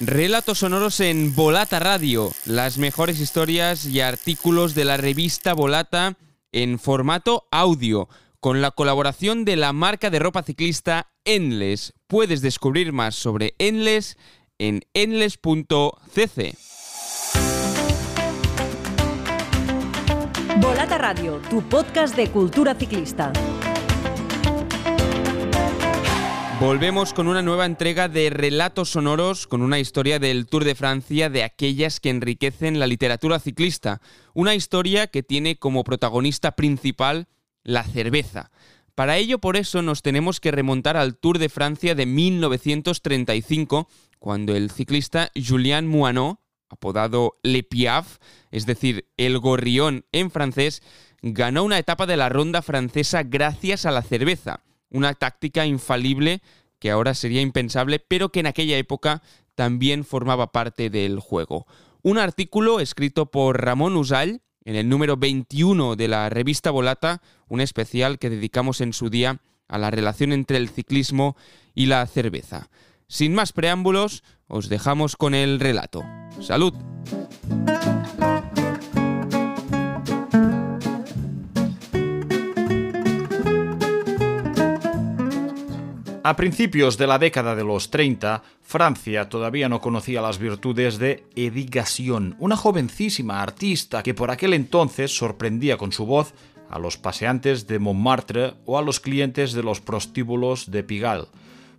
Relatos sonoros en Volata Radio, las mejores historias y artículos de la revista Volata en formato audio, con la colaboración de la marca de ropa ciclista Endless. Puedes descubrir más sobre Endless en endless.cc. Volata Radio, tu podcast de cultura ciclista. Volvemos con una nueva entrega de relatos sonoros con una historia del Tour de Francia de aquellas que enriquecen la literatura ciclista. Una historia que tiene como protagonista principal la cerveza. Para ello, por eso, nos tenemos que remontar al Tour de Francia de 1935, cuando el ciclista Julien Moinot, apodado Le Piaf, es decir, el gorrión en francés, ganó una etapa de la ronda francesa gracias a la cerveza una táctica infalible que ahora sería impensable, pero que en aquella época también formaba parte del juego. Un artículo escrito por Ramón Usall en el número 21 de la revista Volata, un especial que dedicamos en su día a la relación entre el ciclismo y la cerveza. Sin más preámbulos, os dejamos con el relato. ¡Salud! A principios de la década de los 30, Francia todavía no conocía las virtudes de Edith una jovencísima artista que por aquel entonces sorprendía con su voz a los paseantes de Montmartre o a los clientes de los prostíbulos de Pigalle.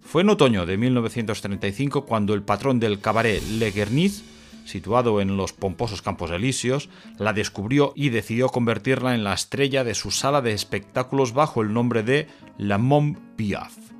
Fue en otoño de 1935 cuando el patrón del cabaret Le Guernis, situado en los pomposos Campos Elíseos, la descubrió y decidió convertirla en la estrella de su sala de espectáculos bajo el nombre de La Mont Piaf.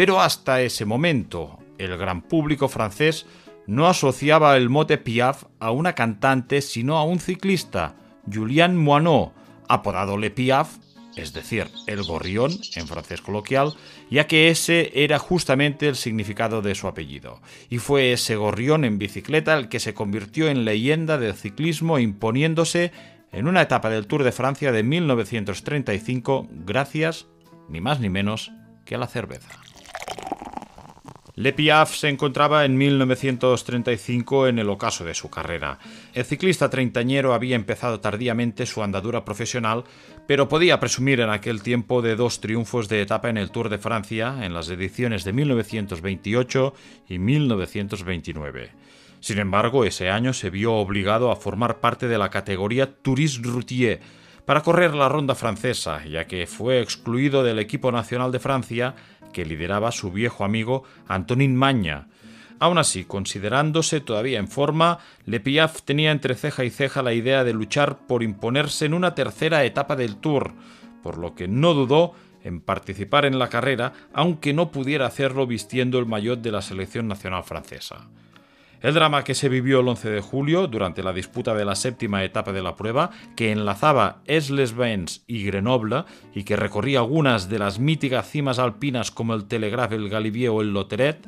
Pero hasta ese momento, el gran público francés no asociaba el mote Piaf a una cantante, sino a un ciclista, Julien Moinot, apodado Le Piaf, es decir, el gorrión en francés coloquial, ya que ese era justamente el significado de su apellido. Y fue ese gorrión en bicicleta el que se convirtió en leyenda del ciclismo imponiéndose en una etapa del Tour de Francia de 1935 gracias, ni más ni menos, que a la cerveza. Le Piaf se encontraba en 1935 en el ocaso de su carrera. El ciclista treintañero había empezado tardíamente su andadura profesional, pero podía presumir en aquel tiempo de dos triunfos de etapa en el Tour de Francia en las ediciones de 1928 y 1929. Sin embargo, ese año se vio obligado a formar parte de la categoría Touriste Routier para correr la ronda francesa, ya que fue excluido del equipo nacional de Francia que lideraba su viejo amigo Antonin Maña. Aún así, considerándose todavía en forma, Le Piaf tenía entre ceja y ceja la idea de luchar por imponerse en una tercera etapa del Tour, por lo que no dudó en participar en la carrera, aunque no pudiera hacerlo vistiendo el maillot de la selección nacional francesa. El drama que se vivió el 11 de julio durante la disputa de la séptima etapa de la prueba, que enlazaba Esles-Bains y Grenoble y que recorría algunas de las míticas cimas alpinas como el Telegraphe, el Galibier o el Loteret,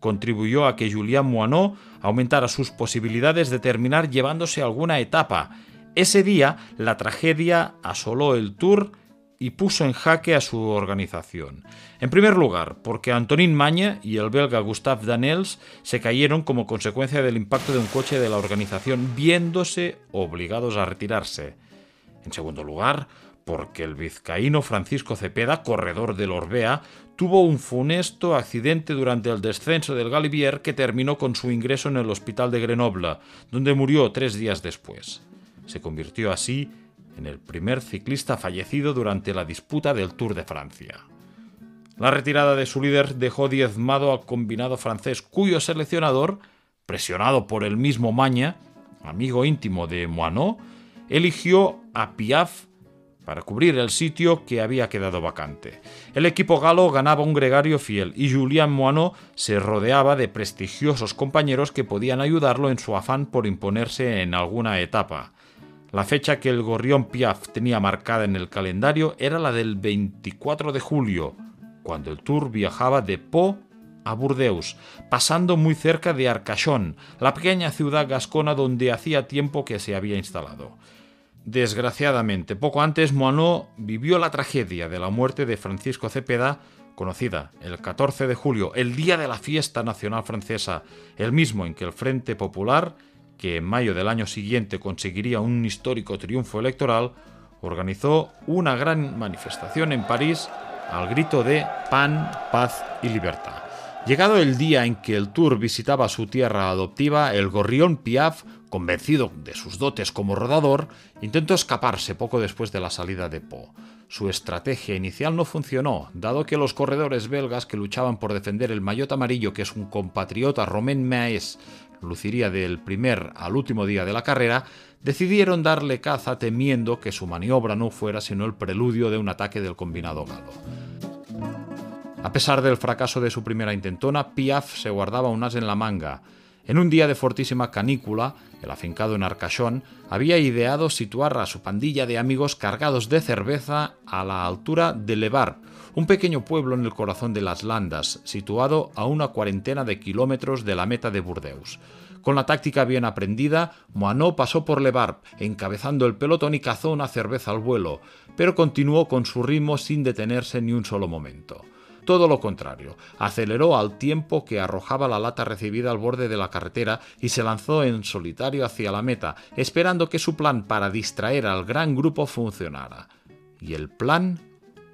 contribuyó a que Julien Moinot aumentara sus posibilidades de terminar llevándose alguna etapa. Ese día, la tragedia asoló el Tour y puso en jaque a su organización. En primer lugar, porque Antonin Maña y el belga Gustave Danels se cayeron como consecuencia del impacto de un coche de la organización, viéndose obligados a retirarse. En segundo lugar, porque el vizcaíno Francisco Cepeda, corredor del Orbea, tuvo un funesto accidente durante el descenso del Galibier que terminó con su ingreso en el hospital de Grenoble, donde murió tres días después. Se convirtió así en el primer ciclista fallecido durante la disputa del Tour de Francia. La retirada de su líder dejó diezmado al combinado francés, cuyo seleccionador, presionado por el mismo Maña, amigo íntimo de Moinot, eligió a Piaf para cubrir el sitio que había quedado vacante. El equipo galo ganaba un gregario fiel y Julien Moinot se rodeaba de prestigiosos compañeros que podían ayudarlo en su afán por imponerse en alguna etapa. La fecha que el gorrión Piaf tenía marcada en el calendario era la del 24 de julio, cuando el Tour viajaba de Po a Burdeos, pasando muy cerca de Arcachón, la pequeña ciudad gascona donde hacía tiempo que se había instalado. Desgraciadamente, poco antes Moinot vivió la tragedia de la muerte de Francisco Cepeda conocida el 14 de julio, el día de la fiesta nacional francesa, el mismo en que el Frente Popular, que en mayo del año siguiente conseguiría un histórico triunfo electoral, organizó una gran manifestación en París al grito de pan, paz y libertad. Llegado el día en que el Tour visitaba su tierra adoptiva, el gorrión Piaf, convencido de sus dotes como rodador, intentó escaparse poco después de la salida de Po. Su estrategia inicial no funcionó, dado que los corredores belgas que luchaban por defender el maillot amarillo, que es un compatriota Romain Maes, luciría del primer al último día de la carrera, decidieron darle caza temiendo que su maniobra no fuera sino el preludio de un ataque del combinado galo. A pesar del fracaso de su primera intentona, Piaf se guardaba un as en la manga. En un día de fortísima canícula, el afincado en Arcachón había ideado situar a su pandilla de amigos cargados de cerveza a la altura de Levar, un pequeño pueblo en el corazón de las Landas, situado a una cuarentena de kilómetros de la meta de Burdeos. Con la táctica bien aprendida, Moanó pasó por Levar, encabezando el pelotón y cazó una cerveza al vuelo, pero continuó con su ritmo sin detenerse ni un solo momento. Todo lo contrario, aceleró al tiempo que arrojaba la lata recibida al borde de la carretera y se lanzó en solitario hacia la meta, esperando que su plan para distraer al gran grupo funcionara. Y el plan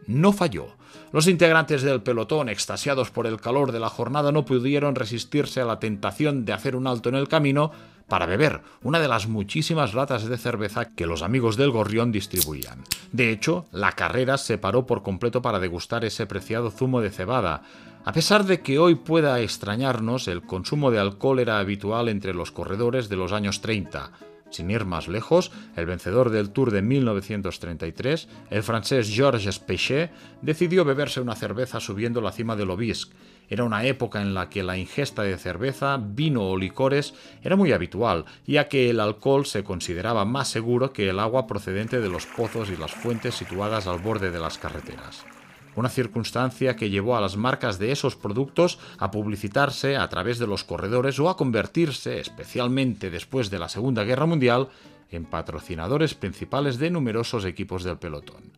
no falló. Los integrantes del pelotón, extasiados por el calor de la jornada, no pudieron resistirse a la tentación de hacer un alto en el camino para beber una de las muchísimas latas de cerveza que los amigos del gorrión distribuían. De hecho, la carrera se paró por completo para degustar ese preciado zumo de cebada. A pesar de que hoy pueda extrañarnos, el consumo de alcohol era habitual entre los corredores de los años 30. Sin ir más lejos, el vencedor del Tour de 1933, el francés Georges Pechet, decidió beberse una cerveza subiendo la cima del Obisque. Era una época en la que la ingesta de cerveza, vino o licores era muy habitual, ya que el alcohol se consideraba más seguro que el agua procedente de los pozos y las fuentes situadas al borde de las carreteras una circunstancia que llevó a las marcas de esos productos a publicitarse a través de los corredores o a convertirse, especialmente después de la Segunda Guerra Mundial, en patrocinadores principales de numerosos equipos del pelotón.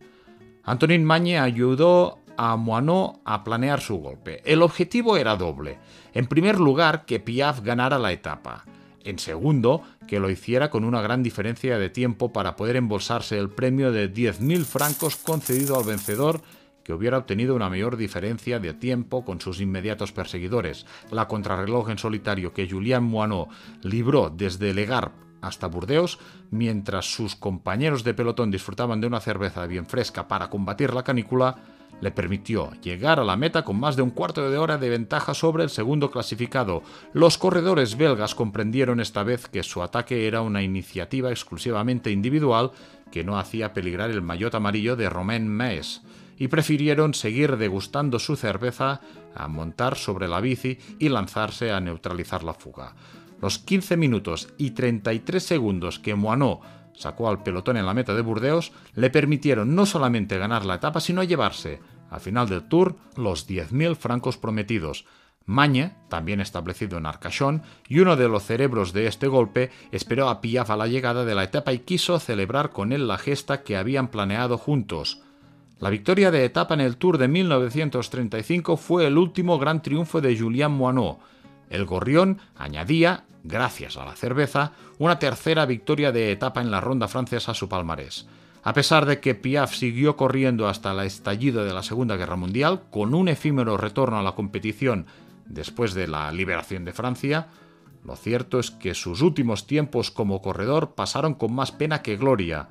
Antonin Magne ayudó a Moinot a planear su golpe. El objetivo era doble. En primer lugar, que Piaf ganara la etapa. En segundo, que lo hiciera con una gran diferencia de tiempo para poder embolsarse el premio de 10.000 francos concedido al vencedor que hubiera obtenido una mayor diferencia de tiempo con sus inmediatos perseguidores. La contrarreloj en solitario que Julien Moinot libró desde Legar hasta Burdeos, mientras sus compañeros de pelotón disfrutaban de una cerveza bien fresca para combatir la canícula, le permitió llegar a la meta con más de un cuarto de hora de ventaja sobre el segundo clasificado. Los corredores belgas comprendieron esta vez que su ataque era una iniciativa exclusivamente individual que no hacía peligrar el maillot amarillo de Romain Maes y prefirieron seguir degustando su cerveza a montar sobre la bici y lanzarse a neutralizar la fuga. Los 15 minutos y 33 segundos que Moinot sacó al pelotón en la meta de Burdeos le permitieron no solamente ganar la etapa, sino llevarse, al final del Tour, los 10.000 francos prometidos. Mañe, también establecido en Arcachón, y uno de los cerebros de este golpe, esperó a Piaf a la llegada de la etapa y quiso celebrar con él la gesta que habían planeado juntos. La victoria de etapa en el Tour de 1935 fue el último gran triunfo de Julien Moinot. El Gorrión añadía, gracias a la cerveza, una tercera victoria de etapa en la ronda francesa a su palmarés. A pesar de que Piaf siguió corriendo hasta el estallido de la Segunda Guerra Mundial, con un efímero retorno a la competición después de la liberación de Francia, lo cierto es que sus últimos tiempos como corredor pasaron con más pena que gloria.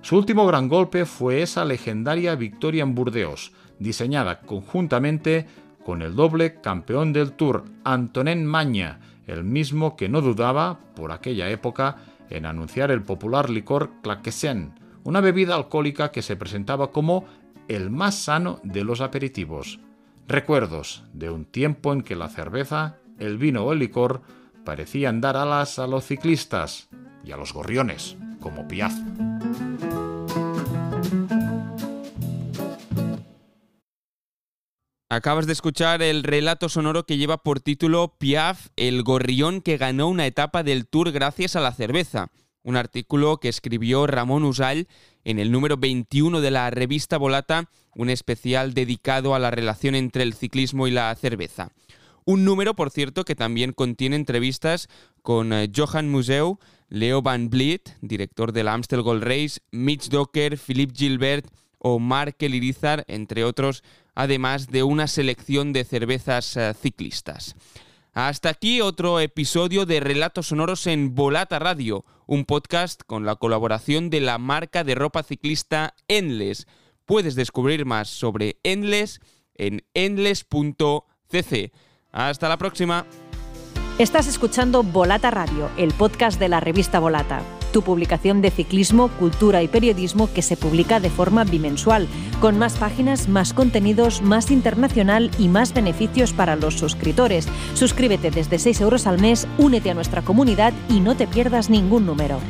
Su último gran golpe fue esa legendaria victoria en Burdeos, diseñada conjuntamente con el doble campeón del Tour, Antonin Magna, el mismo que no dudaba, por aquella época, en anunciar el popular licor Claquesén, una bebida alcohólica que se presentaba como el más sano de los aperitivos. Recuerdos de un tiempo en que la cerveza, el vino o el licor parecían dar alas a los ciclistas y a los gorriones, como Piaf. Acabas de escuchar el relato sonoro que lleva por título Piaf, el gorrión que ganó una etapa del Tour gracias a la cerveza un artículo que escribió Ramón Usall en el número 21 de la revista Volata, un especial dedicado a la relación entre el ciclismo y la cerveza. Un número, por cierto, que también contiene entrevistas con eh, Johan Museu, Leo Van Vliet, director del Amstel Gold Race, Mitch Docker, Philippe Gilbert o Mark Elirizar, entre otros, además de una selección de cervezas eh, ciclistas. Hasta aquí otro episodio de Relatos Sonoros en Volata Radio, un podcast con la colaboración de la marca de ropa ciclista Endless. Puedes descubrir más sobre Endless en endless.cc. Hasta la próxima. Estás escuchando Volata Radio, el podcast de la revista Volata, tu publicación de ciclismo, cultura y periodismo que se publica de forma bimensual, con más páginas, más contenidos, más internacional y más beneficios para los suscriptores. Suscríbete desde 6 euros al mes, únete a nuestra comunidad y no te pierdas ningún número.